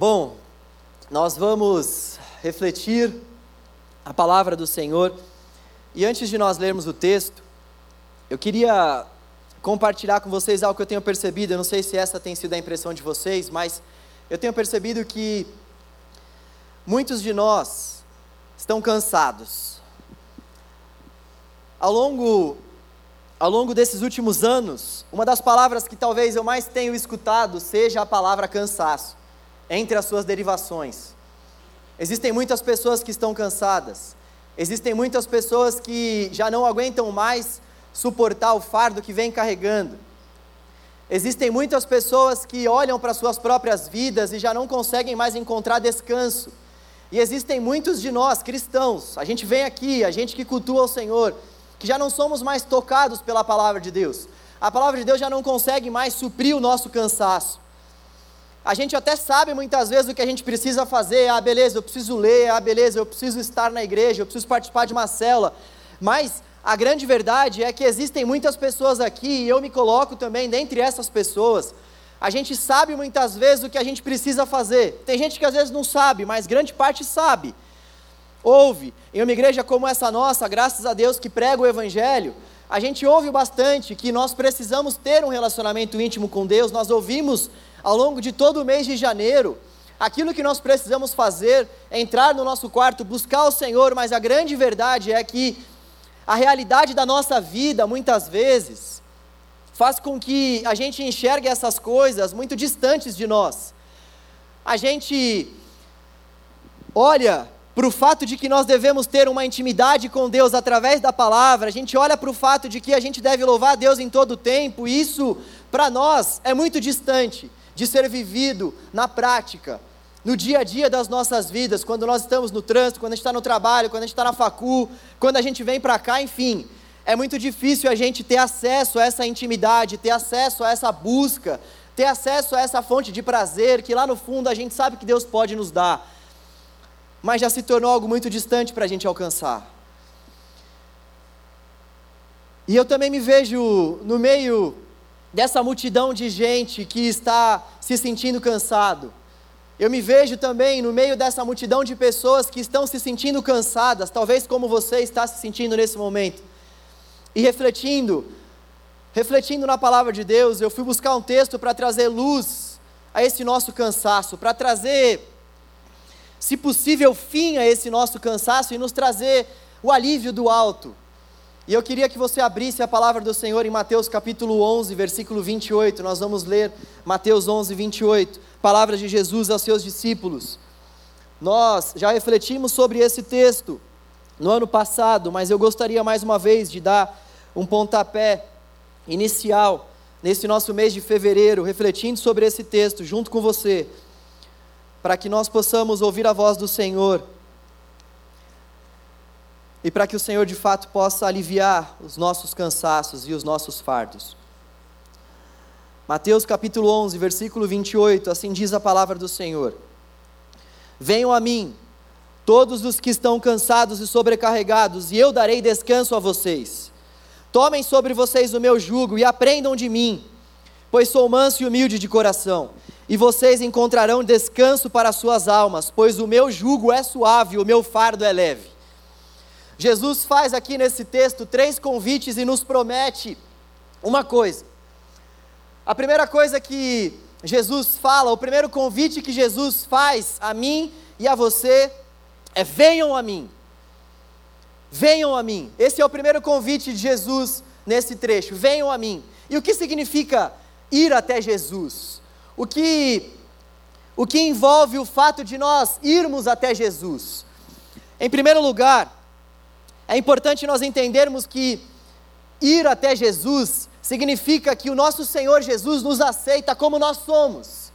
Bom, nós vamos refletir a palavra do Senhor e antes de nós lermos o texto, eu queria compartilhar com vocês algo que eu tenho percebido. Eu não sei se essa tem sido a impressão de vocês, mas eu tenho percebido que muitos de nós estão cansados. Ao longo, ao longo desses últimos anos, uma das palavras que talvez eu mais tenho escutado seja a palavra cansaço entre as suas derivações. Existem muitas pessoas que estão cansadas, existem muitas pessoas que já não aguentam mais suportar o fardo que vem carregando. Existem muitas pessoas que olham para suas próprias vidas e já não conseguem mais encontrar descanso. E existem muitos de nós, cristãos, a gente vem aqui, a gente que cultua o Senhor, que já não somos mais tocados pela palavra de Deus. A palavra de Deus já não consegue mais suprir o nosso cansaço. A gente até sabe muitas vezes o que a gente precisa fazer. Ah, beleza, eu preciso ler. Ah, beleza, eu preciso estar na igreja. Eu preciso participar de uma cela. Mas a grande verdade é que existem muitas pessoas aqui, e eu me coloco também dentre essas pessoas. A gente sabe muitas vezes o que a gente precisa fazer. Tem gente que às vezes não sabe, mas grande parte sabe. Ouve. Em uma igreja como essa nossa, graças a Deus que prega o Evangelho, a gente ouve bastante que nós precisamos ter um relacionamento íntimo com Deus. Nós ouvimos ao longo de todo o mês de janeiro. Aquilo que nós precisamos fazer é entrar no nosso quarto, buscar o Senhor, mas a grande verdade é que a realidade da nossa vida, muitas vezes, faz com que a gente enxergue essas coisas muito distantes de nós. A gente olha para o fato de que nós devemos ter uma intimidade com Deus através da palavra, a gente olha para o fato de que a gente deve louvar a Deus em todo o tempo, e isso, para nós, é muito distante de ser vivido na prática, no dia a dia das nossas vidas, quando nós estamos no trânsito, quando a gente está no trabalho, quando a gente está na facu, quando a gente vem para cá, enfim. É muito difícil a gente ter acesso a essa intimidade, ter acesso a essa busca, ter acesso a essa fonte de prazer que lá no fundo a gente sabe que Deus pode nos dar, mas já se tornou algo muito distante para a gente alcançar. E eu também me vejo no meio dessa multidão de gente que está se sentindo cansado. Eu me vejo também no meio dessa multidão de pessoas que estão se sentindo cansadas, talvez como você está se sentindo nesse momento. E refletindo, refletindo na palavra de Deus, eu fui buscar um texto para trazer luz a esse nosso cansaço, para trazer, se possível, fim a esse nosso cansaço e nos trazer o alívio do alto. E eu queria que você abrisse a palavra do Senhor em Mateus capítulo 11, versículo 28. Nós vamos ler Mateus 11, 28, palavras de Jesus aos seus discípulos. Nós já refletimos sobre esse texto no ano passado, mas eu gostaria mais uma vez de dar um pontapé inicial nesse nosso mês de fevereiro, refletindo sobre esse texto junto com você, para que nós possamos ouvir a voz do Senhor e para que o Senhor de fato possa aliviar os nossos cansaços e os nossos fardos. Mateus capítulo 11, versículo 28, assim diz a palavra do Senhor: Venham a mim, todos os que estão cansados e sobrecarregados, e eu darei descanso a vocês. Tomem sobre vocês o meu jugo e aprendam de mim, pois sou manso e humilde de coração, e vocês encontrarão descanso para as suas almas, pois o meu jugo é suave, o meu fardo é leve. Jesus faz aqui nesse texto três convites e nos promete uma coisa. A primeira coisa que Jesus fala, o primeiro convite que Jesus faz a mim e a você é: venham a mim. Venham a mim. Esse é o primeiro convite de Jesus nesse trecho. Venham a mim. E o que significa ir até Jesus? O que o que envolve o fato de nós irmos até Jesus? Em primeiro lugar, é importante nós entendermos que ir até Jesus significa que o nosso Senhor Jesus nos aceita como nós somos.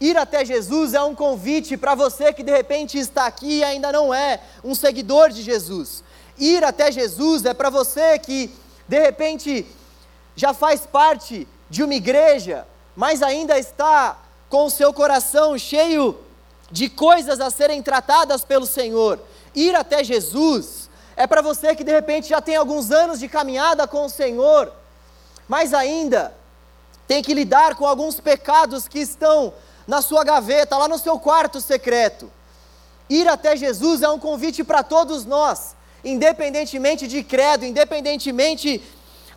Ir até Jesus é um convite para você que de repente está aqui e ainda não é um seguidor de Jesus. Ir até Jesus é para você que de repente já faz parte de uma igreja, mas ainda está com o seu coração cheio de coisas a serem tratadas pelo Senhor. Ir até Jesus é para você que de repente já tem alguns anos de caminhada com o Senhor, mas ainda tem que lidar com alguns pecados que estão na sua gaveta, lá no seu quarto secreto. Ir até Jesus é um convite para todos nós, independentemente de credo, independentemente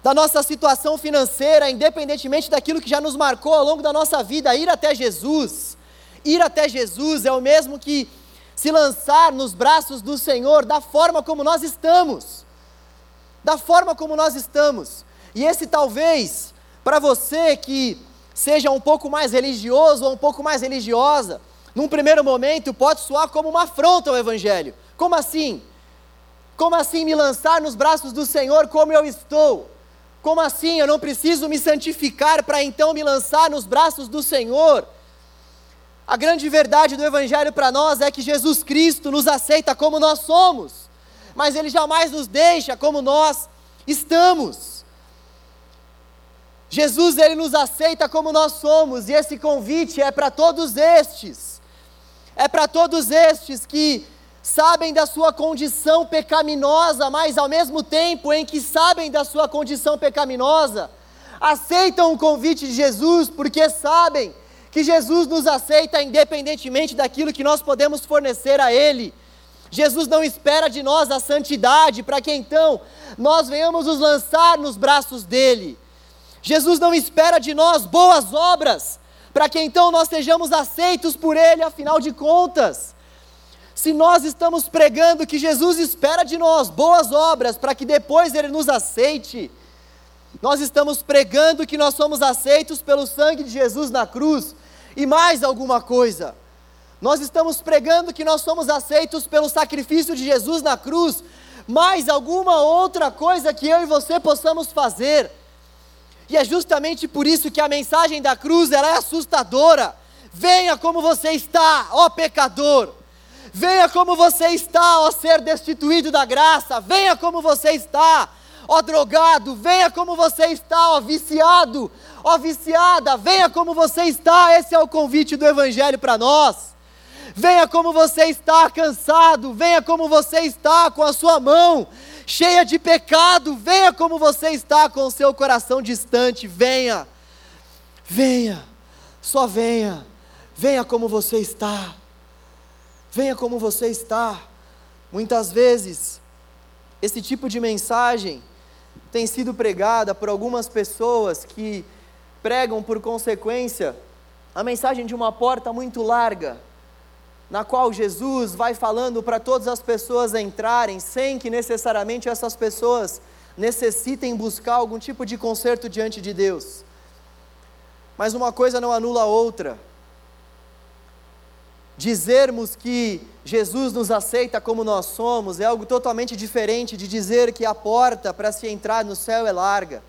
da nossa situação financeira, independentemente daquilo que já nos marcou ao longo da nossa vida, ir até Jesus. Ir até Jesus é o mesmo que se lançar nos braços do Senhor da forma como nós estamos. Da forma como nós estamos. E esse talvez, para você que seja um pouco mais religioso ou um pouco mais religiosa, num primeiro momento pode soar como uma afronta ao Evangelho. Como assim? Como assim me lançar nos braços do Senhor como eu estou? Como assim eu não preciso me santificar para então me lançar nos braços do Senhor? A grande verdade do Evangelho para nós é que Jesus Cristo nos aceita como nós somos, mas Ele jamais nos deixa como nós estamos. Jesus, Ele nos aceita como nós somos, e esse convite é para todos estes, é para todos estes que sabem da sua condição pecaminosa, mas ao mesmo tempo em que sabem da sua condição pecaminosa, aceitam o convite de Jesus porque sabem que Jesus nos aceita independentemente daquilo que nós podemos fornecer a Ele. Jesus não espera de nós a santidade para que então nós venhamos nos lançar nos braços dele. Jesus não espera de nós boas obras para que então nós sejamos aceitos por Ele, afinal de contas. Se nós estamos pregando que Jesus espera de nós boas obras para que depois Ele nos aceite, nós estamos pregando que nós somos aceitos pelo sangue de Jesus na cruz e mais alguma coisa. Nós estamos pregando que nós somos aceitos pelo sacrifício de Jesus na cruz, mais alguma outra coisa que eu e você possamos fazer. E é justamente por isso que a mensagem da cruz ela é assustadora. Venha como você está, ó pecador. Venha como você está, ó ser destituído da graça. Venha como você está, ó drogado, venha como você está, ó viciado, ó viciada, venha como você está, esse é o convite do Evangelho para nós. Venha como você está cansado, venha como você está com a sua mão cheia de pecado, venha como você está com o seu coração distante, venha, venha, só venha, venha como você está, venha como você está. Muitas vezes, esse tipo de mensagem tem sido pregada por algumas pessoas que pregam por consequência a mensagem de uma porta muito larga, na qual Jesus vai falando para todas as pessoas entrarem, sem que necessariamente essas pessoas necessitem buscar algum tipo de conserto diante de Deus. Mas uma coisa não anula a outra. Dizermos que Jesus nos aceita como nós somos é algo totalmente diferente de dizer que a porta para se entrar no céu é larga.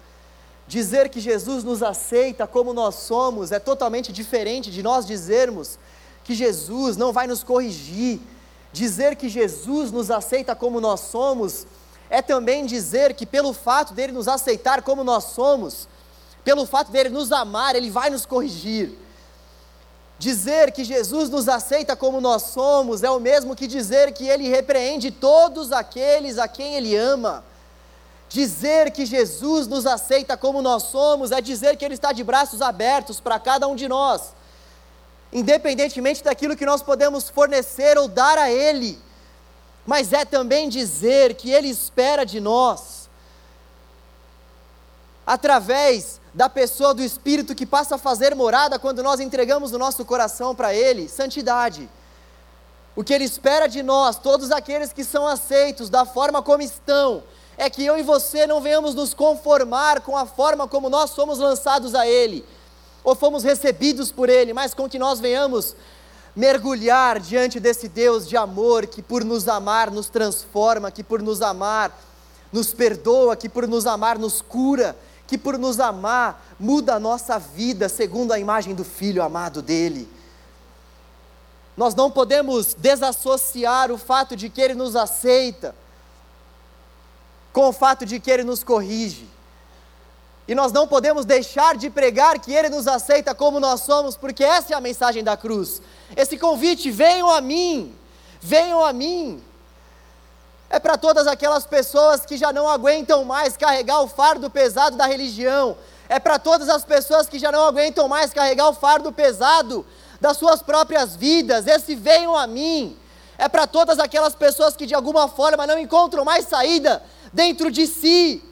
Dizer que Jesus nos aceita como nós somos é totalmente diferente de nós dizermos que Jesus não vai nos corrigir. Dizer que Jesus nos aceita como nós somos é também dizer que, pelo fato dele nos aceitar como nós somos, pelo fato dele nos amar, ele vai nos corrigir. Dizer que Jesus nos aceita como nós somos é o mesmo que dizer que Ele repreende todos aqueles a quem Ele ama. Dizer que Jesus nos aceita como nós somos é dizer que Ele está de braços abertos para cada um de nós, independentemente daquilo que nós podemos fornecer ou dar a Ele, mas é também dizer que Ele espera de nós, através da pessoa do Espírito que passa a fazer morada quando nós entregamos o nosso coração para Ele, santidade. O que Ele espera de nós, todos aqueles que são aceitos da forma como estão, é que eu e você não venhamos nos conformar com a forma como nós somos lançados a Ele, ou fomos recebidos por Ele, mas com que nós venhamos mergulhar diante desse Deus de amor que, por nos amar, nos transforma, que, por nos amar, nos perdoa, que, por nos amar, nos cura que por nos amar muda a nossa vida segundo a imagem do Filho amado dele. Nós não podemos desassociar o fato de que Ele nos aceita com o fato de que Ele nos corrige. E nós não podemos deixar de pregar que Ele nos aceita como nós somos, porque essa é a mensagem da cruz. Esse convite: venham a mim, venham a mim é para todas aquelas pessoas que já não aguentam mais carregar o fardo pesado da religião, é para todas as pessoas que já não aguentam mais carregar o fardo pesado das suas próprias vidas. Esse venham a mim é para todas aquelas pessoas que de alguma forma não encontram mais saída dentro de si,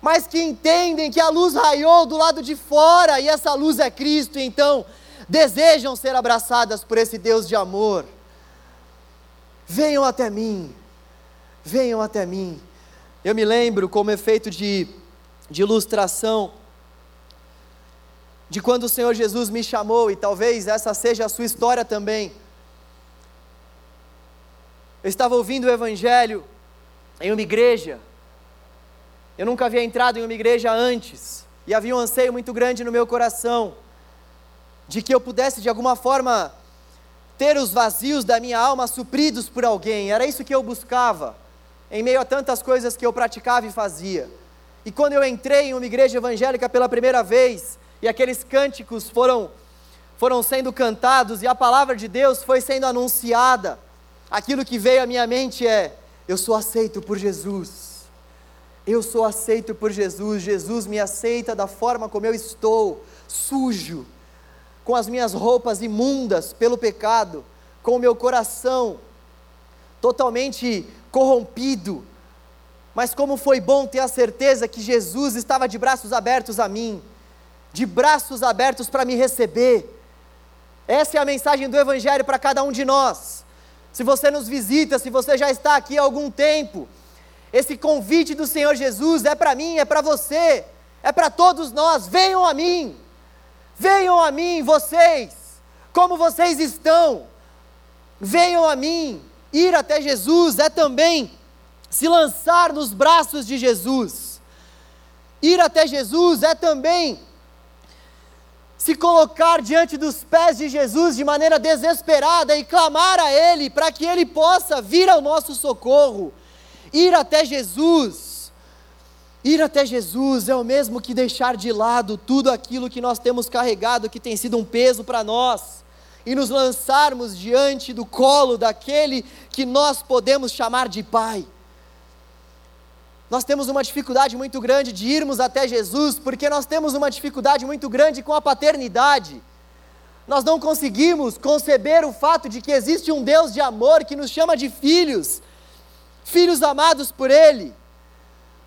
mas que entendem que a luz raiou do lado de fora e essa luz é Cristo, então desejam ser abraçadas por esse Deus de amor. Venham até mim, venham até mim. Eu me lembro, como efeito de, de ilustração, de quando o Senhor Jesus me chamou, e talvez essa seja a sua história também. Eu estava ouvindo o Evangelho em uma igreja. Eu nunca havia entrado em uma igreja antes. E havia um anseio muito grande no meu coração de que eu pudesse de alguma forma ter os vazios da minha alma supridos por alguém. Era isso que eu buscava, em meio a tantas coisas que eu praticava e fazia. E quando eu entrei em uma igreja evangélica pela primeira vez, e aqueles cânticos foram foram sendo cantados e a palavra de Deus foi sendo anunciada, aquilo que veio à minha mente é: eu sou aceito por Jesus. Eu sou aceito por Jesus. Jesus me aceita da forma como eu estou, sujo, com as minhas roupas imundas pelo pecado, com o meu coração totalmente corrompido. Mas como foi bom ter a certeza que Jesus estava de braços abertos a mim, de braços abertos para me receber. Essa é a mensagem do Evangelho para cada um de nós. Se você nos visita, se você já está aqui há algum tempo, esse convite do Senhor Jesus é para mim, é para você, é para todos nós. Venham a mim, venham a mim, vocês, como vocês estão. Venham a mim. Ir até Jesus é também se lançar nos braços de Jesus. Ir até Jesus é também se colocar diante dos pés de Jesus de maneira desesperada e clamar a Ele para que Ele possa vir ao nosso socorro, ir até Jesus. Ir até Jesus é o mesmo que deixar de lado tudo aquilo que nós temos carregado, que tem sido um peso para nós, e nos lançarmos diante do colo daquele que nós podemos chamar de Pai. Nós temos uma dificuldade muito grande de irmos até Jesus, porque nós temos uma dificuldade muito grande com a paternidade. Nós não conseguimos conceber o fato de que existe um Deus de amor que nos chama de filhos, filhos amados por Ele.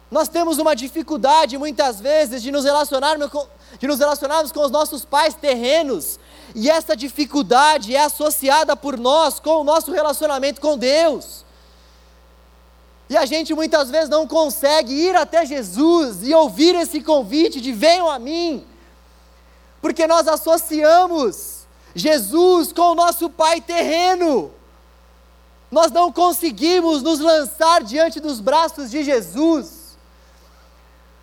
Nós temos uma dificuldade muitas vezes de nos relacionarmos com, de nos relacionarmos com os nossos pais terrenos, e essa dificuldade é associada por nós com o nosso relacionamento com Deus. E a gente muitas vezes não consegue ir até Jesus e ouvir esse convite de venham a mim, porque nós associamos Jesus com o nosso Pai terreno. Nós não conseguimos nos lançar diante dos braços de Jesus,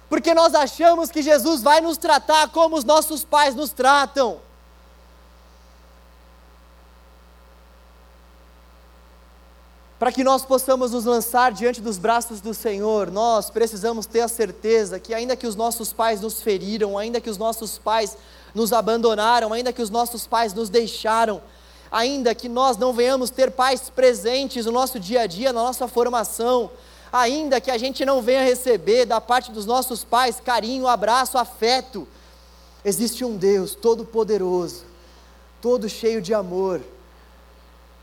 porque nós achamos que Jesus vai nos tratar como os nossos pais nos tratam. Para que nós possamos nos lançar diante dos braços do Senhor, nós precisamos ter a certeza que, ainda que os nossos pais nos feriram, ainda que os nossos pais nos abandonaram, ainda que os nossos pais nos deixaram, ainda que nós não venhamos ter pais presentes no nosso dia a dia, na nossa formação, ainda que a gente não venha receber da parte dos nossos pais carinho, abraço, afeto, existe um Deus todo-poderoso, todo cheio de amor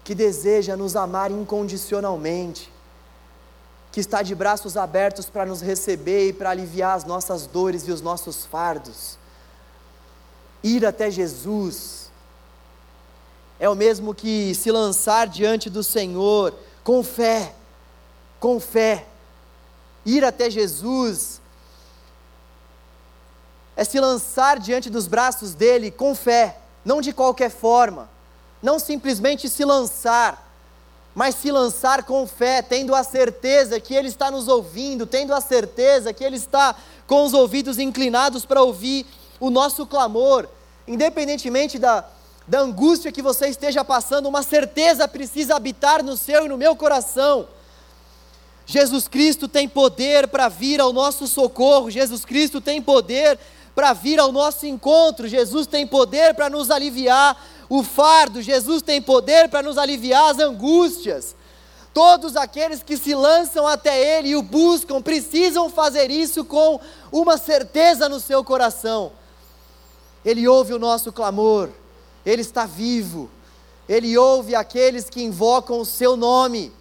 que deseja nos amar incondicionalmente, que está de braços abertos para nos receber e para aliviar as nossas dores e os nossos fardos. Ir até Jesus é o mesmo que se lançar diante do Senhor com fé, com fé. Ir até Jesus é se lançar diante dos braços dele com fé, não de qualquer forma não simplesmente se lançar, mas se lançar com fé, tendo a certeza que Ele está nos ouvindo, tendo a certeza que Ele está com os ouvidos inclinados para ouvir o nosso clamor, independentemente da, da angústia que você esteja passando, uma certeza precisa habitar no seu e no meu coração. Jesus Cristo tem poder para vir ao nosso socorro, Jesus Cristo tem poder para vir ao nosso encontro, Jesus tem poder para nos aliviar o fardo, Jesus tem poder para nos aliviar as angústias. Todos aqueles que se lançam até Ele e o buscam precisam fazer isso com uma certeza no seu coração. Ele ouve o nosso clamor, Ele está vivo, Ele ouve aqueles que invocam o Seu nome.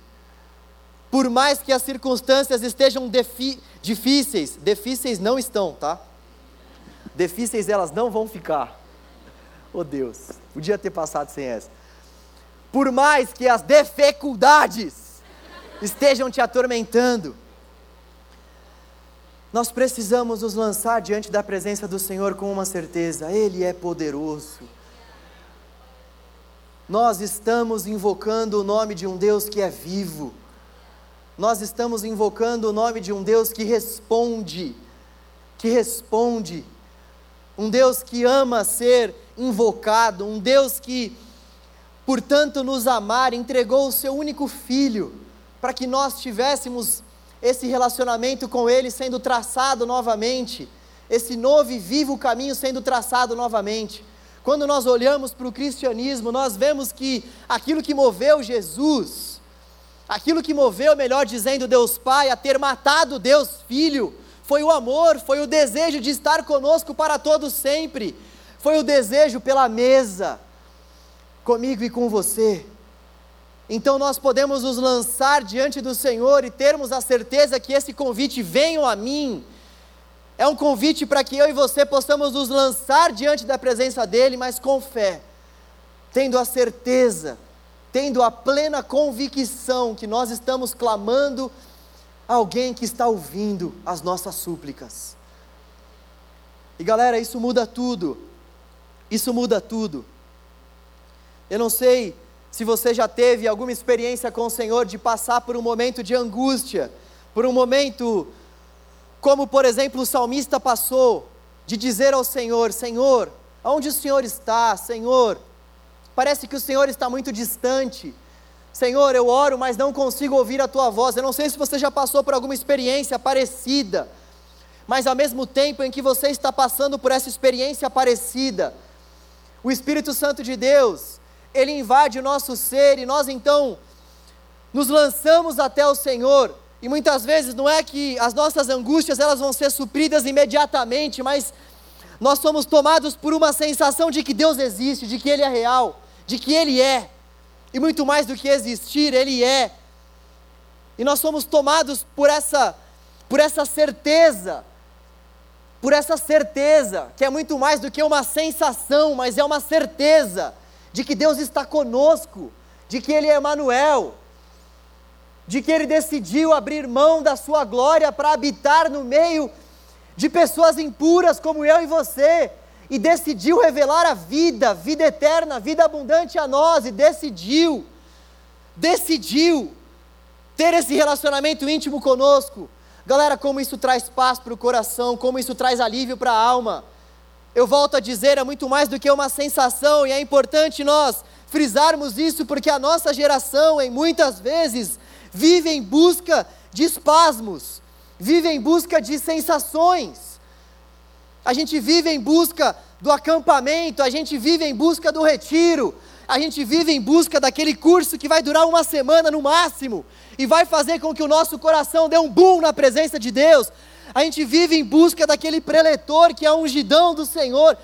Por mais que as circunstâncias estejam difíceis, difíceis não estão, tá? Difíceis elas não vão ficar. Oh Deus, podia ter passado sem essa. Por mais que as dificuldades estejam te atormentando, nós precisamos nos lançar diante da presença do Senhor com uma certeza: Ele é poderoso. Nós estamos invocando o nome de um Deus que é vivo. Nós estamos invocando o nome de um Deus que responde, que responde. Um Deus que ama ser invocado, um Deus que, por tanto nos amar, entregou o seu único filho para que nós tivéssemos esse relacionamento com Ele sendo traçado novamente, esse novo e vivo caminho sendo traçado novamente. Quando nós olhamos para o cristianismo, nós vemos que aquilo que moveu Jesus, aquilo que moveu, melhor dizendo, Deus Pai a ter matado Deus Filho, foi o amor, foi o desejo de estar conosco para todos sempre, foi o desejo pela mesa, comigo e com você. Então nós podemos nos lançar diante do Senhor e termos a certeza que esse convite venham a mim. É um convite para que eu e você possamos nos lançar diante da presença dele, mas com fé, tendo a certeza, tendo a plena convicção que nós estamos clamando a alguém que está ouvindo as nossas súplicas. E galera, isso muda tudo. Isso muda tudo. Eu não sei se você já teve alguma experiência com o Senhor de passar por um momento de angústia, por um momento, como por exemplo o salmista passou, de dizer ao Senhor: Senhor, aonde o Senhor está? Senhor, parece que o Senhor está muito distante. Senhor, eu oro, mas não consigo ouvir a tua voz. Eu não sei se você já passou por alguma experiência parecida, mas ao mesmo tempo em que você está passando por essa experiência parecida, o Espírito Santo de Deus, ele invade o nosso ser e nós então nos lançamos até o Senhor. E muitas vezes não é que as nossas angústias elas vão ser supridas imediatamente, mas nós somos tomados por uma sensação de que Deus existe, de que Ele é real, de que Ele é. E muito mais do que existir, Ele é. E nós somos tomados por essa, por essa certeza, por essa certeza, que é muito mais do que uma sensação, mas é uma certeza de que Deus está conosco, de que Ele é Emanuel, de que Ele decidiu abrir mão da sua glória para habitar no meio de pessoas impuras como eu e você, e decidiu revelar a vida, vida eterna, vida abundante a nós, e decidiu, decidiu ter esse relacionamento íntimo conosco. Galera, como isso traz paz para o coração, como isso traz alívio para a alma eu volto a dizer, é muito mais do que uma sensação, e é importante nós frisarmos isso, porque a nossa geração, em muitas vezes, vive em busca de espasmos, vive em busca de sensações. A gente vive em busca do acampamento, a gente vive em busca do retiro, a gente vive em busca daquele curso que vai durar uma semana no máximo e vai fazer com que o nosso coração dê um boom na presença de Deus, a gente vive em busca daquele preletor que é a ungidão do Senhor.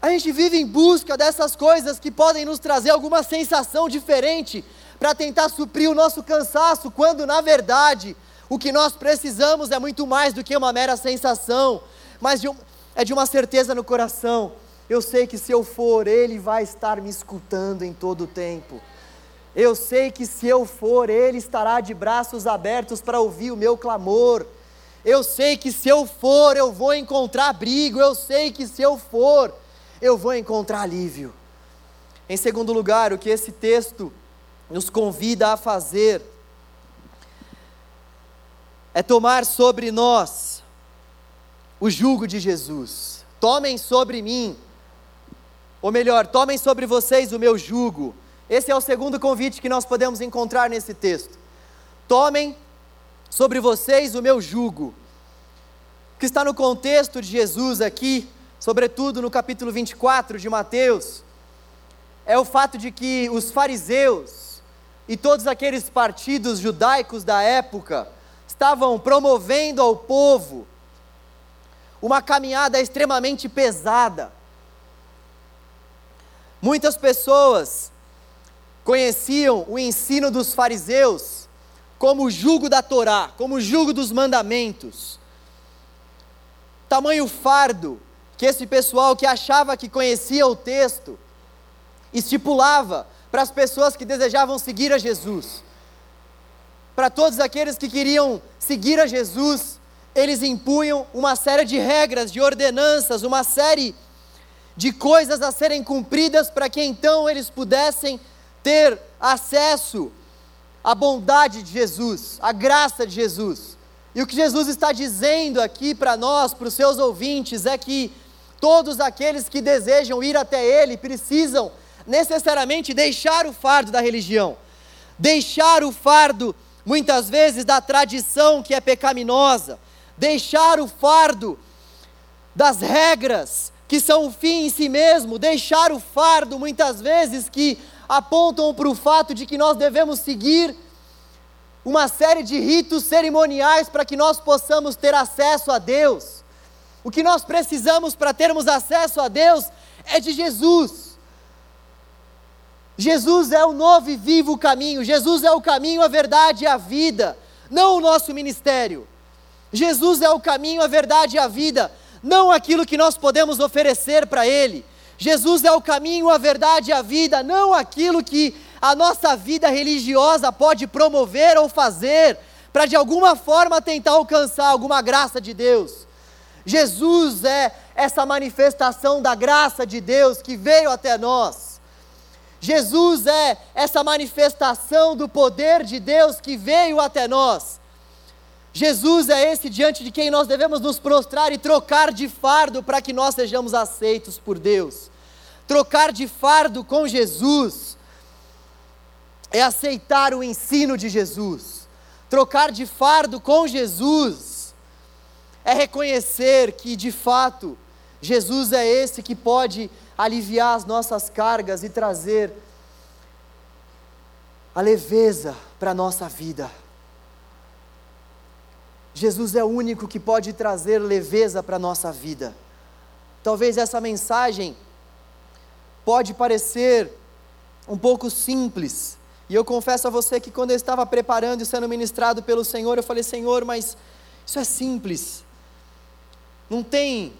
A gente vive em busca dessas coisas que podem nos trazer alguma sensação diferente para tentar suprir o nosso cansaço, quando na verdade o que nós precisamos é muito mais do que uma mera sensação, mas de um, é de uma certeza no coração. Eu sei que se eu for, Ele vai estar me escutando em todo o tempo. Eu sei que se eu for, Ele estará de braços abertos para ouvir o meu clamor. Eu sei que se eu for, eu vou encontrar abrigo. Eu sei que se eu for, eu vou encontrar alívio. Em segundo lugar, o que esse texto nos convida a fazer é tomar sobre nós o jugo de Jesus. Tomem sobre mim, ou melhor, tomem sobre vocês o meu jugo. Esse é o segundo convite que nós podemos encontrar nesse texto. Tomem sobre vocês o meu jugo. Que está no contexto de Jesus aqui, sobretudo no capítulo 24 de Mateus, é o fato de que os fariseus e todos aqueles partidos judaicos da época estavam promovendo ao povo uma caminhada extremamente pesada. Muitas pessoas conheciam o ensino dos fariseus como o jugo da Torá, como o jugo dos mandamentos. Tamanho fardo que esse pessoal que achava que conhecia o texto estipulava para as pessoas que desejavam seguir a Jesus. Para todos aqueles que queriam seguir a Jesus, eles impunham uma série de regras, de ordenanças, uma série de coisas a serem cumpridas para que então eles pudessem ter acesso à bondade de Jesus, à graça de Jesus. E o que Jesus está dizendo aqui para nós, para os seus ouvintes, é que todos aqueles que desejam ir até Ele precisam necessariamente deixar o fardo da religião, deixar o fardo, muitas vezes, da tradição que é pecaminosa, deixar o fardo das regras que são o fim em si mesmo, deixar o fardo, muitas vezes, que apontam para o fato de que nós devemos seguir uma série de ritos cerimoniais para que nós possamos ter acesso a Deus. O que nós precisamos para termos acesso a Deus é de Jesus. Jesus é o novo e vivo caminho, Jesus é o caminho, a verdade e a vida, não o nosso ministério. Jesus é o caminho, a verdade e a vida, não aquilo que nós podemos oferecer para Ele. Jesus é o caminho, a verdade e a vida, não aquilo que a nossa vida religiosa pode promover ou fazer, para de alguma forma tentar alcançar alguma graça de Deus. Jesus é essa manifestação da graça de Deus que veio até nós. Jesus é essa manifestação do poder de Deus que veio até nós. Jesus é esse diante de quem nós devemos nos prostrar e trocar de fardo para que nós sejamos aceitos por Deus. Trocar de fardo com Jesus é aceitar o ensino de Jesus. Trocar de fardo com Jesus é reconhecer que de fato Jesus é esse que pode aliviar as nossas cargas e trazer a leveza para a nossa vida. Jesus é o único que pode trazer leveza para a nossa vida. Talvez essa mensagem pode parecer um pouco simples, e eu confesso a você que quando eu estava preparando e sendo ministrado pelo Senhor, eu falei: Senhor, mas isso é simples, não tem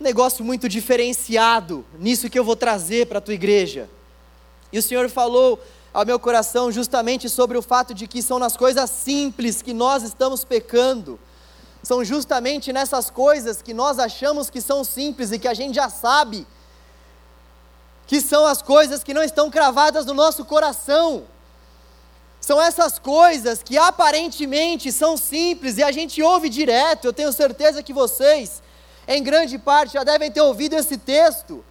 negócio muito diferenciado nisso que eu vou trazer para a tua igreja. E o Senhor falou ao meu coração justamente sobre o fato de que são nas coisas simples que nós estamos pecando. São justamente nessas coisas que nós achamos que são simples e que a gente já sabe que são as coisas que não estão cravadas no nosso coração. São essas coisas que aparentemente são simples e a gente ouve direto. Eu tenho certeza que vocês em grande parte já devem ter ouvido esse texto,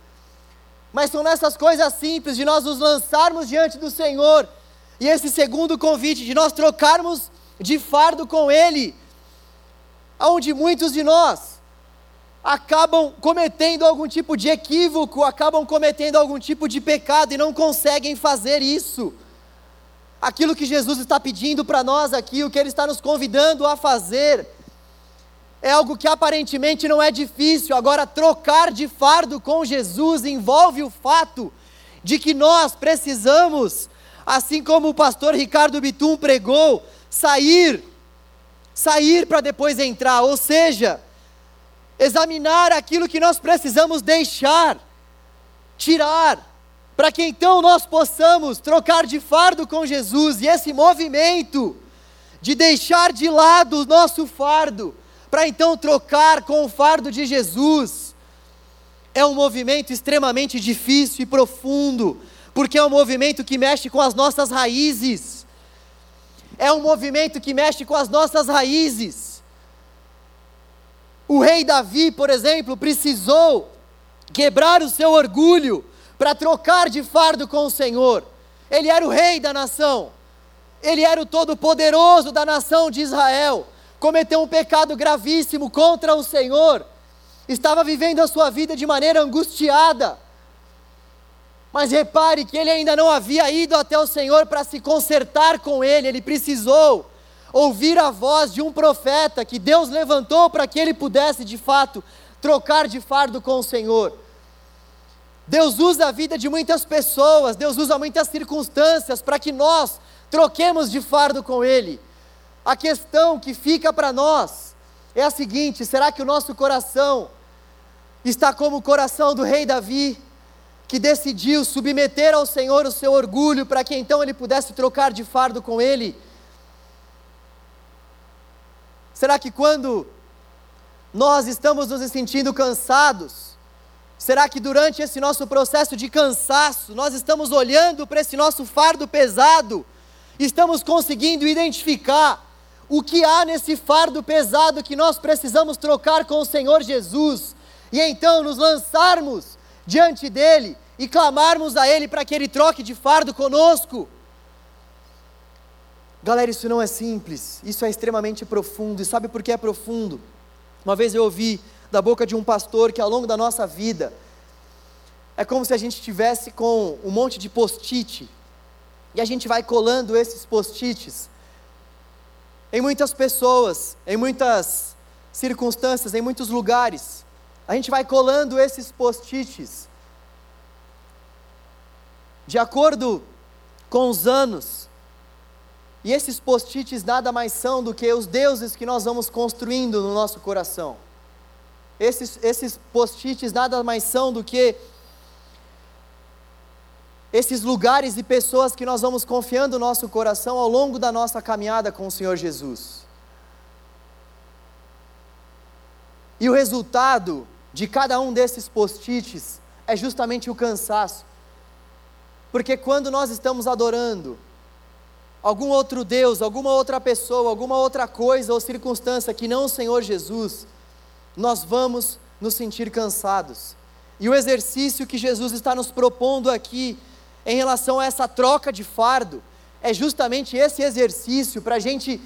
mas são nessas coisas simples de nós nos lançarmos diante do Senhor, e esse segundo convite de nós trocarmos de fardo com Ele, aonde muitos de nós acabam cometendo algum tipo de equívoco, acabam cometendo algum tipo de pecado e não conseguem fazer isso. Aquilo que Jesus está pedindo para nós aqui, o que Ele está nos convidando a fazer, é algo que aparentemente não é difícil. Agora, trocar de fardo com Jesus envolve o fato de que nós precisamos, assim como o pastor Ricardo Bitum pregou, sair, sair para depois entrar, ou seja, examinar aquilo que nós precisamos deixar, tirar, para que então nós possamos trocar de fardo com Jesus, e esse movimento de deixar de lado o nosso fardo, para então trocar com o fardo de Jesus. É um movimento extremamente difícil e profundo, porque é um movimento que mexe com as nossas raízes. É um movimento que mexe com as nossas raízes. O rei Davi, por exemplo, precisou quebrar o seu orgulho para trocar de fardo com o Senhor. Ele era o rei da nação, ele era o todo-poderoso da nação de Israel cometeu um pecado gravíssimo contra o Senhor, estava vivendo a sua vida de maneira angustiada. Mas repare que ele ainda não havia ido até o Senhor para se consertar com ele, ele precisou ouvir a voz de um profeta que Deus levantou para que ele pudesse de fato trocar de fardo com o Senhor. Deus usa a vida de muitas pessoas, Deus usa muitas circunstâncias para que nós troquemos de fardo com Ele. A questão que fica para nós é a seguinte: será que o nosso coração está como o coração do rei Davi, que decidiu submeter ao Senhor o seu orgulho para que então ele pudesse trocar de fardo com Ele? Será que quando nós estamos nos sentindo cansados, Será que durante esse nosso processo de cansaço, nós estamos olhando para esse nosso fardo pesado, estamos conseguindo identificar o que há nesse fardo pesado que nós precisamos trocar com o Senhor Jesus, e então nos lançarmos diante dele e clamarmos a ele para que ele troque de fardo conosco? Galera, isso não é simples, isso é extremamente profundo, e sabe por que é profundo? Uma vez eu ouvi da boca de um pastor que ao longo da nossa vida é como se a gente tivesse com um monte de post-it e a gente vai colando esses post-its em muitas pessoas, em muitas circunstâncias, em muitos lugares. A gente vai colando esses post-its de acordo com os anos. E esses post-its nada mais são do que os deuses que nós vamos construindo no nosso coração. Esses, esses post-its nada mais são do que esses lugares e pessoas que nós vamos confiando o nosso coração ao longo da nossa caminhada com o Senhor Jesus. E o resultado de cada um desses post-its é justamente o cansaço. Porque quando nós estamos adorando algum outro Deus, alguma outra pessoa, alguma outra coisa ou circunstância que não o Senhor Jesus, nós vamos nos sentir cansados. E o exercício que Jesus está nos propondo aqui, em relação a essa troca de fardo, é justamente esse exercício para a gente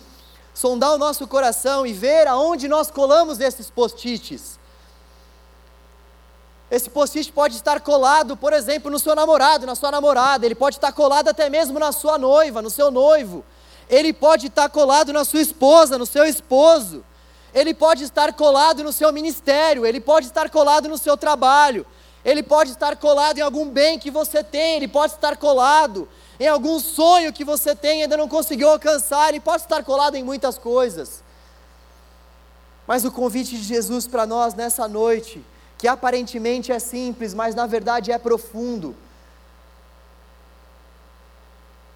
sondar o nosso coração e ver aonde nós colamos esses post-its. Esse post-it pode estar colado, por exemplo, no seu namorado, na sua namorada, ele pode estar colado até mesmo na sua noiva, no seu noivo, ele pode estar colado na sua esposa, no seu esposo. Ele pode estar colado no seu ministério, ele pode estar colado no seu trabalho, ele pode estar colado em algum bem que você tem, ele pode estar colado em algum sonho que você tem e ainda não conseguiu alcançar, ele pode estar colado em muitas coisas. Mas o convite de Jesus para nós nessa noite, que aparentemente é simples, mas na verdade é profundo,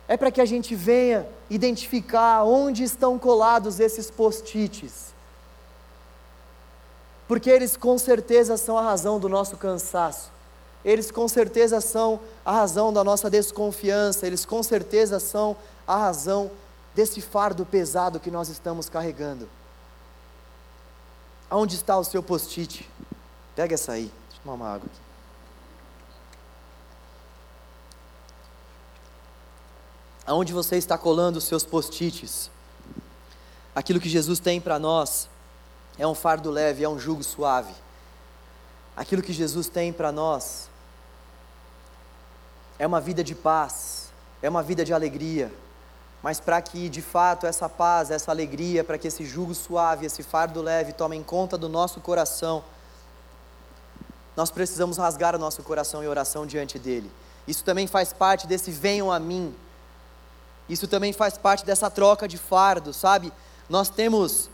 é para que a gente venha identificar onde estão colados esses post-its porque eles com certeza são a razão do nosso cansaço, eles com certeza são a razão da nossa desconfiança, eles com certeza são a razão desse fardo pesado que nós estamos carregando. Aonde está o seu post-it? Pega essa aí, deixa eu tomar uma água aqui. Aonde você está colando os seus post-its? Aquilo que Jesus tem para nós é um fardo leve, é um jugo suave. Aquilo que Jesus tem para nós é uma vida de paz, é uma vida de alegria. Mas para que de fato essa paz, essa alegria, para que esse jugo suave, esse fardo leve tomem conta do nosso coração, nós precisamos rasgar o nosso coração em oração diante dele. Isso também faz parte desse venham a mim. Isso também faz parte dessa troca de fardo, sabe? Nós temos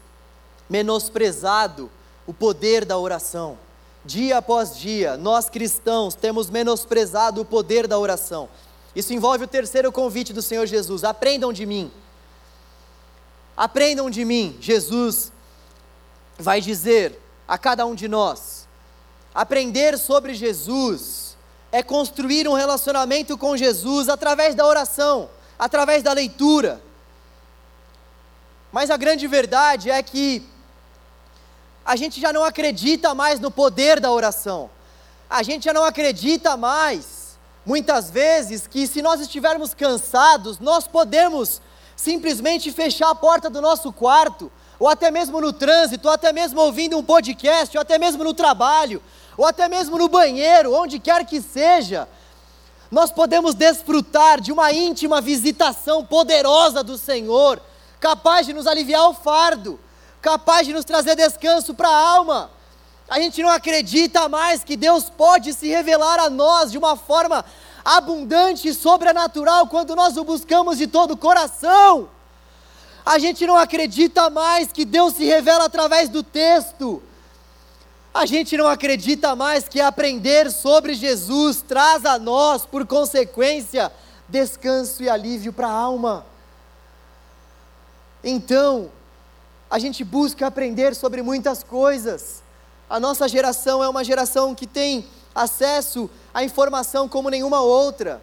menosprezado o poder da oração. Dia após dia, nós cristãos temos menosprezado o poder da oração. Isso envolve o terceiro convite do Senhor Jesus: aprendam de mim. Aprendam de mim. Jesus vai dizer a cada um de nós: aprender sobre Jesus é construir um relacionamento com Jesus através da oração, através da leitura. Mas a grande verdade é que a gente já não acredita mais no poder da oração. A gente já não acredita mais, muitas vezes, que se nós estivermos cansados, nós podemos simplesmente fechar a porta do nosso quarto, ou até mesmo no trânsito, ou até mesmo ouvindo um podcast, ou até mesmo no trabalho, ou até mesmo no banheiro, onde quer que seja. Nós podemos desfrutar de uma íntima visitação poderosa do Senhor, capaz de nos aliviar o fardo capaz de nos trazer descanso para a alma. A gente não acredita mais que Deus pode se revelar a nós de uma forma abundante e sobrenatural quando nós o buscamos de todo o coração. A gente não acredita mais que Deus se revela através do texto. A gente não acredita mais que aprender sobre Jesus traz a nós, por consequência, descanso e alívio para a alma. Então, a gente busca aprender sobre muitas coisas. A nossa geração é uma geração que tem acesso à informação como nenhuma outra.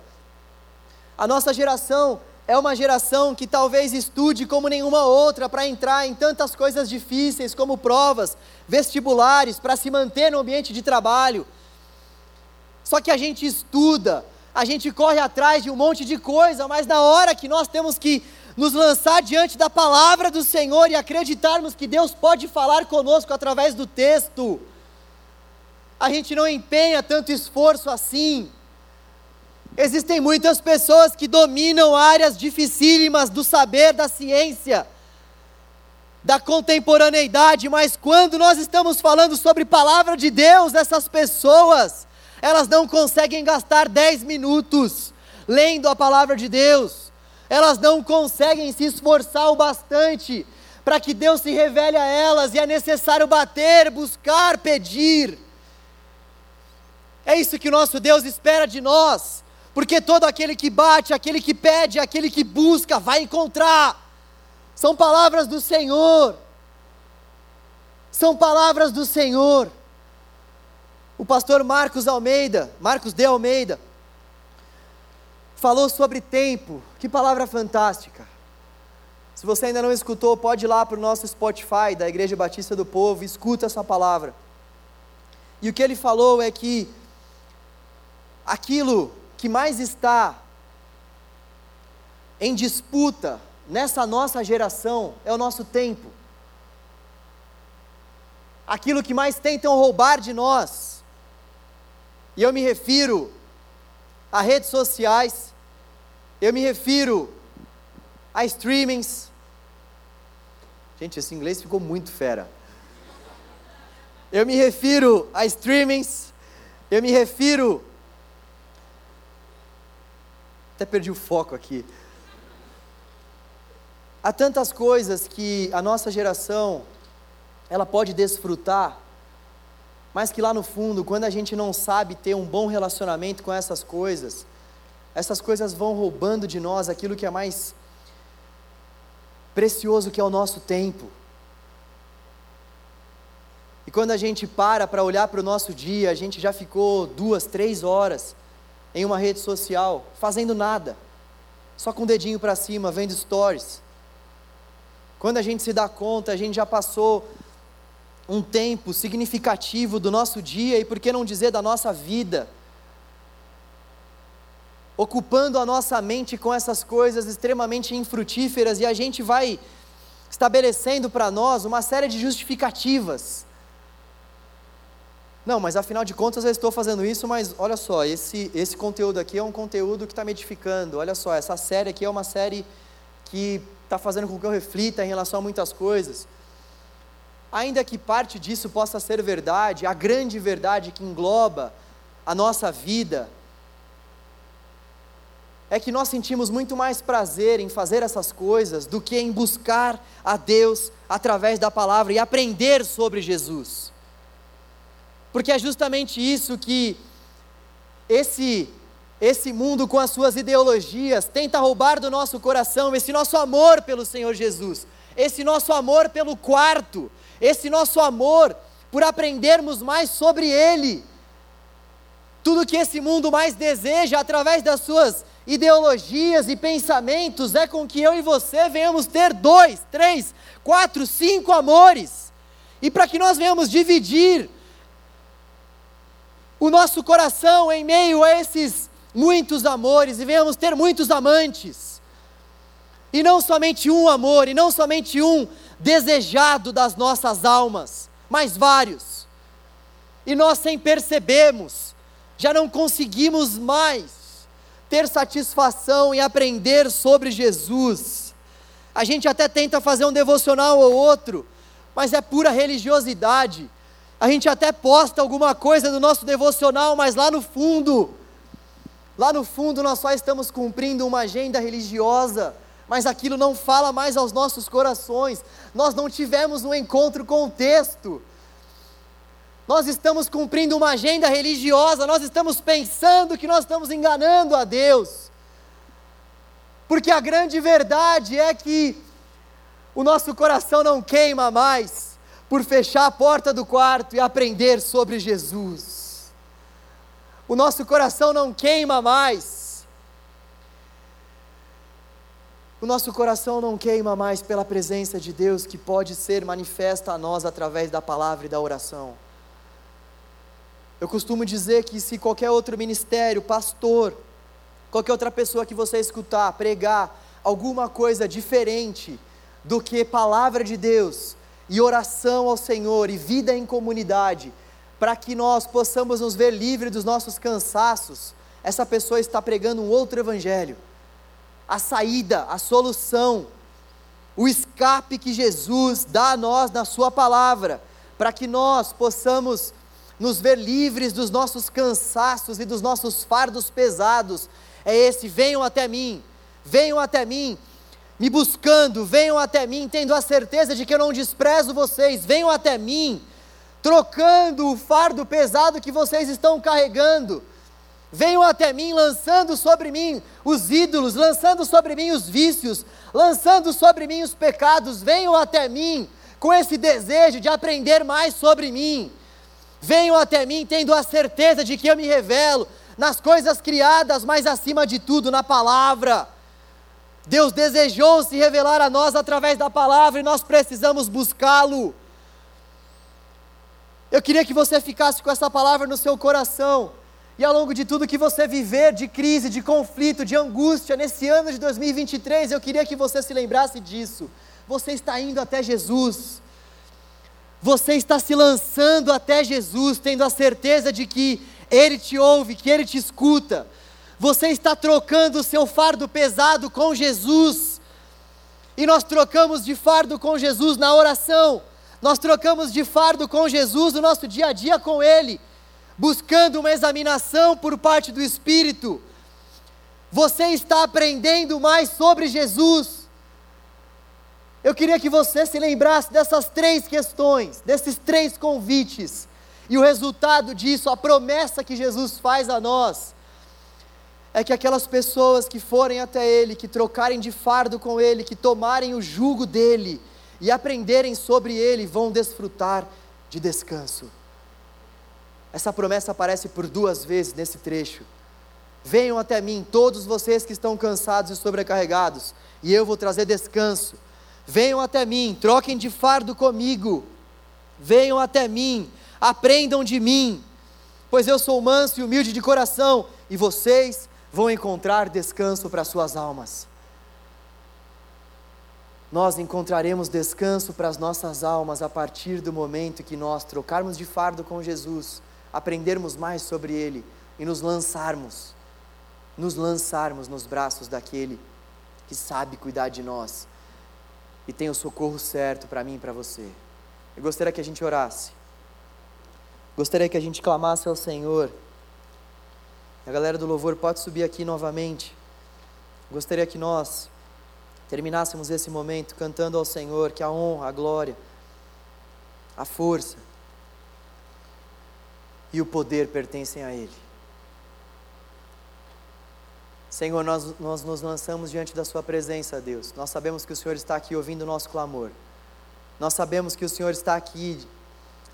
A nossa geração é uma geração que talvez estude como nenhuma outra para entrar em tantas coisas difíceis como provas, vestibulares, para se manter no ambiente de trabalho. Só que a gente estuda, a gente corre atrás de um monte de coisa, mas na hora que nós temos que nos lançar diante da palavra do Senhor e acreditarmos que Deus pode falar conosco através do texto, a gente não empenha tanto esforço assim. Existem muitas pessoas que dominam áreas dificílimas do saber, da ciência, da contemporaneidade, mas quando nós estamos falando sobre palavra de Deus, essas pessoas, elas não conseguem gastar 10 minutos lendo a palavra de Deus elas não conseguem se esforçar o bastante para que Deus se revele a elas, e é necessário bater, buscar, pedir. É isso que o nosso Deus espera de nós, porque todo aquele que bate, aquele que pede, aquele que busca, vai encontrar. São palavras do Senhor. São palavras do Senhor. O pastor Marcos Almeida, Marcos de Almeida, falou sobre tempo. Que palavra fantástica. Se você ainda não escutou, pode ir lá para o nosso Spotify da Igreja Batista do Povo, escuta essa palavra. E o que ele falou é que aquilo que mais está em disputa nessa nossa geração é o nosso tempo. Aquilo que mais tentam roubar de nós. E eu me refiro a redes sociais, eu me refiro a streamings. Gente, esse inglês ficou muito fera. Eu me refiro a streamings. Eu me refiro. Até perdi o foco aqui. Há tantas coisas que a nossa geração ela pode desfrutar, mas que lá no fundo, quando a gente não sabe ter um bom relacionamento com essas coisas, essas coisas vão roubando de nós aquilo que é mais precioso, que é o nosso tempo. E quando a gente para para olhar para o nosso dia, a gente já ficou duas, três horas em uma rede social, fazendo nada, só com o dedinho para cima, vendo stories. Quando a gente se dá conta, a gente já passou um tempo significativo do nosso dia e por que não dizer da nossa vida ocupando a nossa mente com essas coisas extremamente infrutíferas e a gente vai estabelecendo para nós uma série de justificativas. Não, mas afinal de contas eu estou fazendo isso, mas olha só, esse, esse conteúdo aqui é um conteúdo que está me edificando. Olha só, essa série aqui é uma série que está fazendo com que eu reflita em relação a muitas coisas. Ainda que parte disso possa ser verdade, a grande verdade que engloba a nossa vida, é que nós sentimos muito mais prazer em fazer essas coisas do que em buscar a Deus através da palavra e aprender sobre Jesus. Porque é justamente isso que esse esse mundo com as suas ideologias tenta roubar do nosso coração esse nosso amor pelo Senhor Jesus, esse nosso amor pelo quarto, esse nosso amor por aprendermos mais sobre ele. Tudo que esse mundo mais deseja através das suas ideologias e pensamentos é com que eu e você venhamos ter dois, três, quatro, cinco amores. E para que nós venhamos dividir o nosso coração em meio a esses muitos amores e venhamos ter muitos amantes. E não somente um amor, e não somente um desejado das nossas almas, mas vários. E nós, sem percebermos, já não conseguimos mais ter satisfação em aprender sobre Jesus. A gente até tenta fazer um devocional ou outro, mas é pura religiosidade. A gente até posta alguma coisa no nosso devocional, mas lá no fundo, lá no fundo nós só estamos cumprindo uma agenda religiosa, mas aquilo não fala mais aos nossos corações. Nós não tivemos um encontro com o texto. Nós estamos cumprindo uma agenda religiosa, nós estamos pensando que nós estamos enganando a Deus. Porque a grande verdade é que o nosso coração não queima mais por fechar a porta do quarto e aprender sobre Jesus. O nosso coração não queima mais. O nosso coração não queima mais pela presença de Deus que pode ser manifesta a nós através da palavra e da oração. Eu costumo dizer que se qualquer outro ministério, pastor, qualquer outra pessoa que você escutar pregar alguma coisa diferente do que palavra de Deus e oração ao Senhor e vida em comunidade, para que nós possamos nos ver livres dos nossos cansaços, essa pessoa está pregando um outro evangelho. A saída, a solução, o escape que Jesus dá a nós na Sua palavra, para que nós possamos nos ver livres dos nossos cansaços e dos nossos fardos pesados, é esse: venham até mim, venham até mim, me buscando, venham até mim, tendo a certeza de que eu não desprezo vocês, venham até mim, trocando o fardo pesado que vocês estão carregando. Venham até mim, lançando sobre mim os ídolos, lançando sobre mim os vícios, lançando sobre mim os pecados. Venham até mim com esse desejo de aprender mais sobre mim. Venham até mim tendo a certeza de que eu me revelo nas coisas criadas, mas acima de tudo na palavra. Deus desejou se revelar a nós através da palavra e nós precisamos buscá-lo. Eu queria que você ficasse com essa palavra no seu coração. E ao longo de tudo que você viver de crise, de conflito, de angústia nesse ano de 2023, eu queria que você se lembrasse disso. Você está indo até Jesus. Você está se lançando até Jesus, tendo a certeza de que Ele te ouve, que Ele te escuta você está trocando o seu fardo pesado com Jesus. E nós trocamos de fardo com Jesus na oração. Nós trocamos de fardo com Jesus no nosso dia a dia com Ele, buscando uma examinação por parte do Espírito. Você está aprendendo mais sobre Jesus. Eu queria que você se lembrasse dessas três questões, desses três convites, e o resultado disso, a promessa que Jesus faz a nós é que aquelas pessoas que forem até Ele, que trocarem de fardo com Ele, que tomarem o jugo dele e aprenderem sobre Ele, vão desfrutar de descanso. Essa promessa aparece por duas vezes nesse trecho. Venham até mim, todos vocês que estão cansados e sobrecarregados, e eu vou trazer descanso. Venham até mim, troquem de fardo comigo. Venham até mim, aprendam de mim, pois eu sou manso e humilde de coração, e vocês vão encontrar descanso para suas almas. Nós encontraremos descanso para as nossas almas a partir do momento que nós trocarmos de fardo com Jesus, aprendermos mais sobre Ele e nos lançarmos, nos lançarmos nos braços daquele que sabe cuidar de nós e tem o socorro certo para mim e para você. Eu gostaria que a gente orasse, gostaria que a gente clamasse ao Senhor. A galera do louvor pode subir aqui novamente. Gostaria que nós terminássemos esse momento cantando ao Senhor que a honra, a glória, a força e o poder pertencem a Ele. Senhor, nós, nós nos lançamos diante da Sua presença, Deus. Nós sabemos que o Senhor está aqui ouvindo o nosso clamor. Nós sabemos que o Senhor está aqui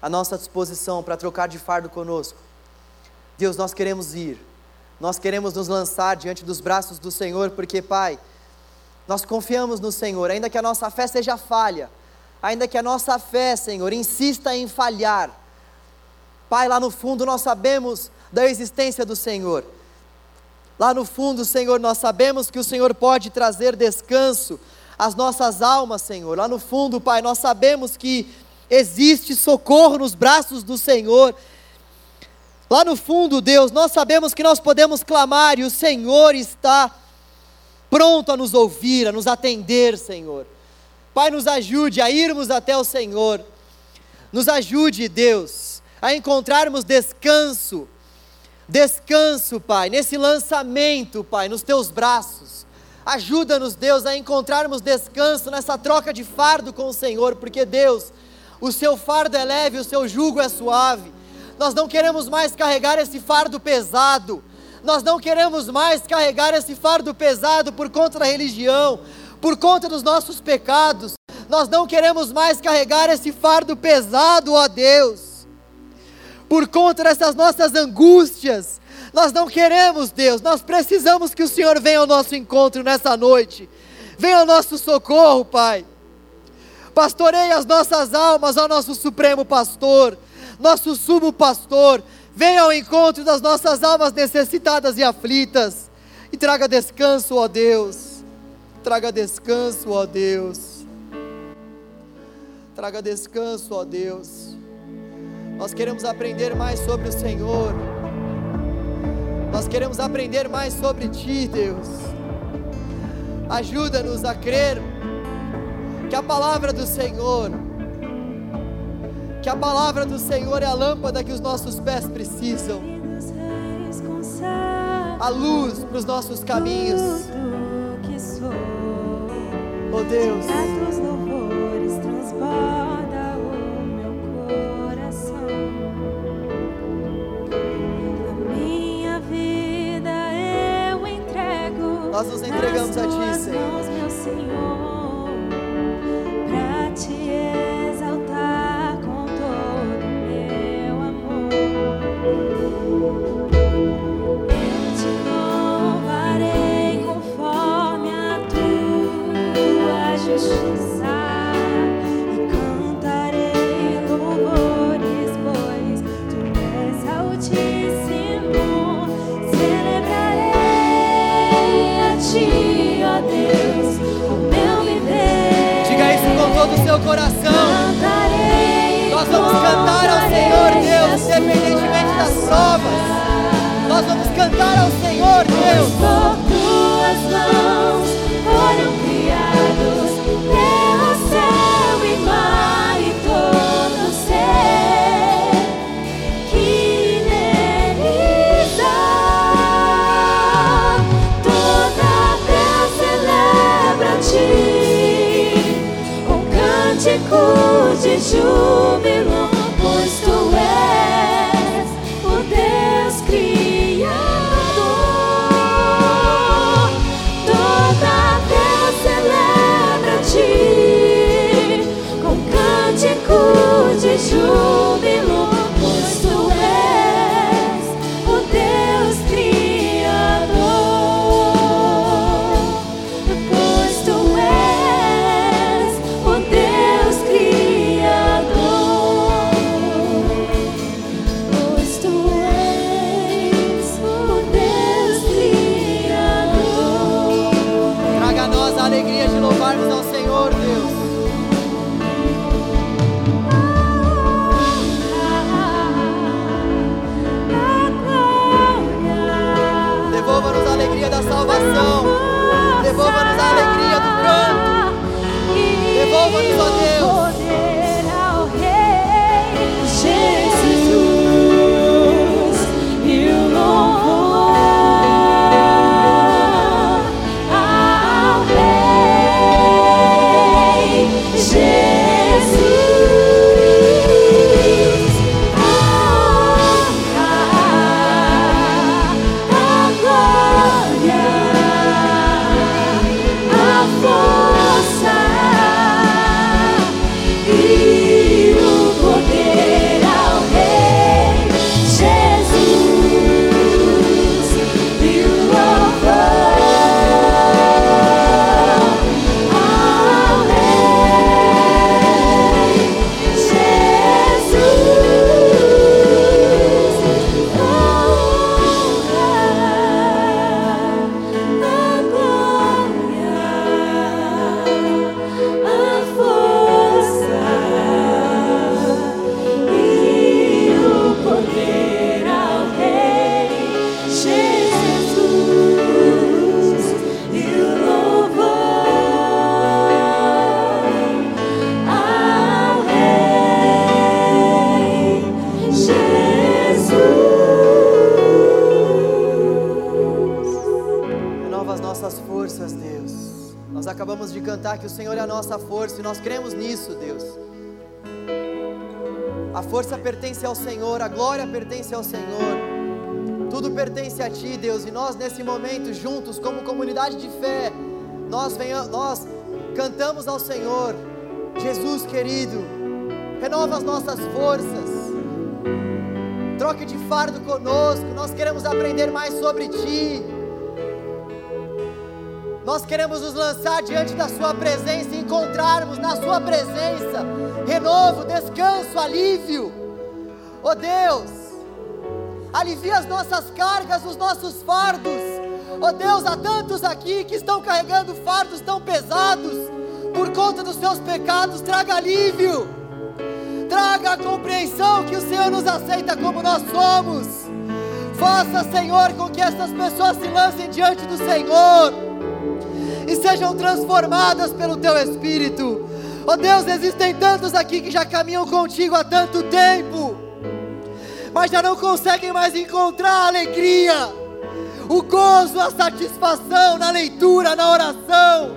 à nossa disposição para trocar de fardo conosco. Deus, nós queremos ir nós queremos nos lançar diante dos braços do Senhor, porque, Pai, nós confiamos no Senhor, ainda que a nossa fé seja falha, ainda que a nossa fé, Senhor, insista em falhar. Pai, lá no fundo nós sabemos da existência do Senhor. Lá no fundo, Senhor, nós sabemos que o Senhor pode trazer descanso às nossas almas, Senhor. Lá no fundo, Pai, nós sabemos que existe socorro nos braços do Senhor Lá no fundo, Deus, nós sabemos que nós podemos clamar e o Senhor está pronto a nos ouvir, a nos atender, Senhor. Pai, nos ajude a irmos até o Senhor. Nos ajude, Deus, a encontrarmos descanso, descanso, Pai, nesse lançamento, Pai, nos teus braços. Ajuda-nos, Deus, a encontrarmos descanso nessa troca de fardo com o Senhor, porque, Deus, o seu fardo é leve, o seu jugo é suave. Nós não queremos mais carregar esse fardo pesado. Nós não queremos mais carregar esse fardo pesado por conta da religião, por conta dos nossos pecados. Nós não queremos mais carregar esse fardo pesado, ó Deus, por conta dessas nossas angústias. Nós não queremos, Deus, nós precisamos que o Senhor venha ao nosso encontro nessa noite. Venha ao nosso socorro, Pai. Pastoreie as nossas almas, ó nosso Supremo Pastor, nosso Sumo Pastor. Venha ao encontro das nossas almas necessitadas e aflitas. E traga descanso, ó Deus. Traga descanso, ó Deus. Traga descanso, ó Deus. Nós queremos aprender mais sobre o Senhor. Nós queremos aprender mais sobre Ti, Deus. Ajuda-nos a crer que a palavra do Senhor, que a palavra do Senhor é a lâmpada que os nossos pés precisam, a luz para os nossos caminhos. Oh Deus. Nós entregamos que o Senhor é a nossa força e nós cremos nisso, Deus. A força pertence ao Senhor, a glória pertence ao Senhor. Tudo pertence a Ti, Deus, e nós nesse momento, juntos, como comunidade de fé, nós, nós cantamos ao Senhor, Jesus querido, renova as nossas forças, troque de fardo conosco, nós queremos aprender mais sobre Ti. Nós queremos nos lançar diante da Sua presença e encontrarmos na Sua presença renovo, descanso, alívio. Oh Deus, alivia as nossas cargas, os nossos fardos. Oh Deus, há tantos aqui que estão carregando fardos tão pesados por conta dos seus pecados. Traga alívio, traga a compreensão que o Senhor nos aceita como nós somos. Faça, Senhor, com que essas pessoas se lancem diante do Senhor e sejam transformadas pelo teu Espírito. Oh Deus, existem tantos aqui que já caminham contigo há tanto tempo, mas já não conseguem mais encontrar a alegria, o gozo, a satisfação na leitura, na oração.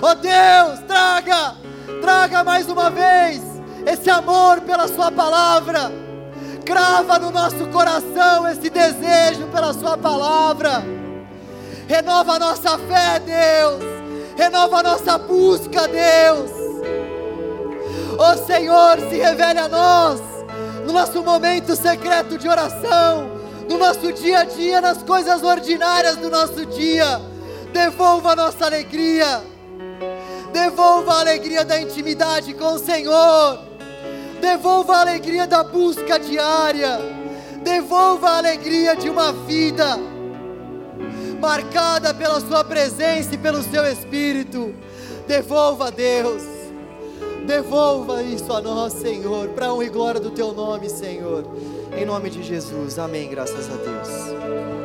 Oh Deus, traga, traga mais uma vez esse amor pela Sua palavra, crava no nosso coração esse desejo pela Sua palavra renova a nossa fé, Deus, renova a nossa busca, Deus. Ó Senhor, se revele a nós, no nosso momento secreto de oração, no nosso dia a dia, nas coisas ordinárias do nosso dia. Devolva a nossa alegria, devolva a alegria da intimidade com o Senhor, devolva a alegria da busca diária, devolva a alegria de uma vida marcada pela Sua presença e pelo Seu Espírito. Devolva a Deus, devolva isso a nós, Senhor, para honra e glória do Teu nome, Senhor. Em nome de Jesus, amém. Graças a Deus.